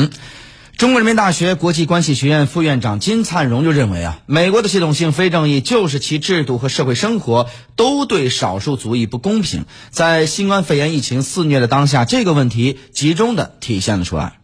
嗯。中国人民大学国际关系学院副院长金灿荣就认为啊，美国的系统性非正义就是其制度和社会生活都对少数族裔不公平。在新冠肺炎疫情肆虐的当下，这个问题集中的体现了出来。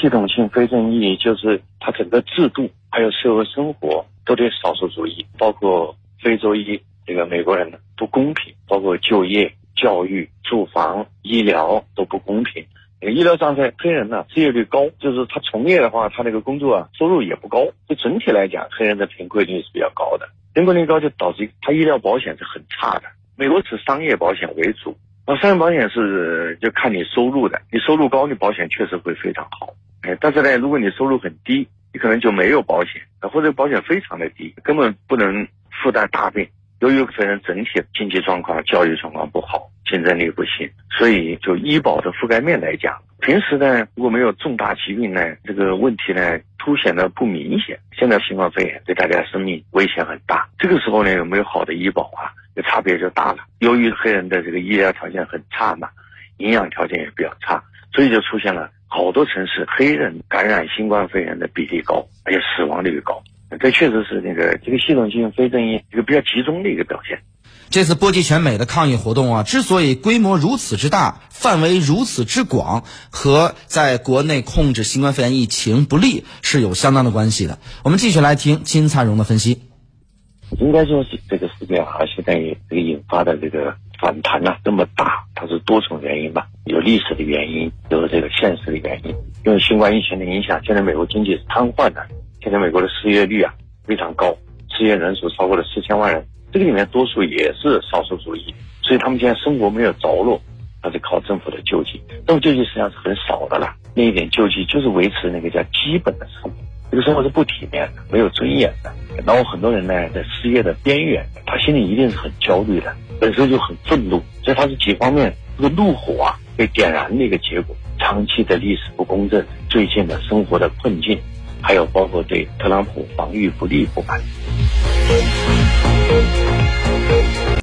系统性非正义就是它整个制度还有社会生活都对少数族裔，包括非洲裔这个美国人不公平，包括就业、教育、住房、医疗都不公平。医疗上在黑人呢失业率高，就是他从业的话，他那个工作啊收入也不高。就整体来讲，黑人的贫困率是比较高的，贫困率高就导致他医疗保险是很差的。美国是商业保险为主，那商业保险是就看你收入的，你收入高，你保险确实会非常好。哎，但是呢，如果你收入很低，你可能就没有保险，或者保险非常的低，根本不能负担大病。由于黑人整体经济状况、教育状况不好。竞争力不行，所以就医保的覆盖面来讲，平时呢如果没有重大疾病呢，这个问题呢凸显的不明显。现在新冠肺炎对大家生命危险很大，这个时候呢有没有好的医保啊？差别就大了。由于黑人的这个医疗条件很差嘛，营养条件也比较差，所以就出现了好多城市黑人感染新冠肺炎的比例高，而且死亡率高。这确实是那个这个系统性非正义一个比较集中的一个表现。这次波及全美的抗议活动啊，之所以规模如此之大，范围如此之广，和在国内控制新冠肺炎疫情不利是有相当的关系的。我们继续来听金灿荣的分析。应该说是这个事件啊，现在这个引发的这个反弹呢这么大，它是多重原因吧？有历史的原因，有这个现实的原因。因为新冠疫情的影响，现在美国经济是瘫痪的，现在美国的失业率啊非常高，失业人数超过了四千万人。这个里面多数也是少数族裔，所以他们现在生活没有着落，他是靠政府的救济。政府救济实际上是很少的了，那一点救济就是维持那个叫基本的生活。这个生活是不体面的，没有尊严的。然后很多人呢在失业的边缘，他心里一定是很焦虑的，本身就很愤怒，所以他是几方面这个怒火啊被点燃的一个结果。长期的历史不公正，最近的生活的困境，还有包括对特朗普防御不力不满。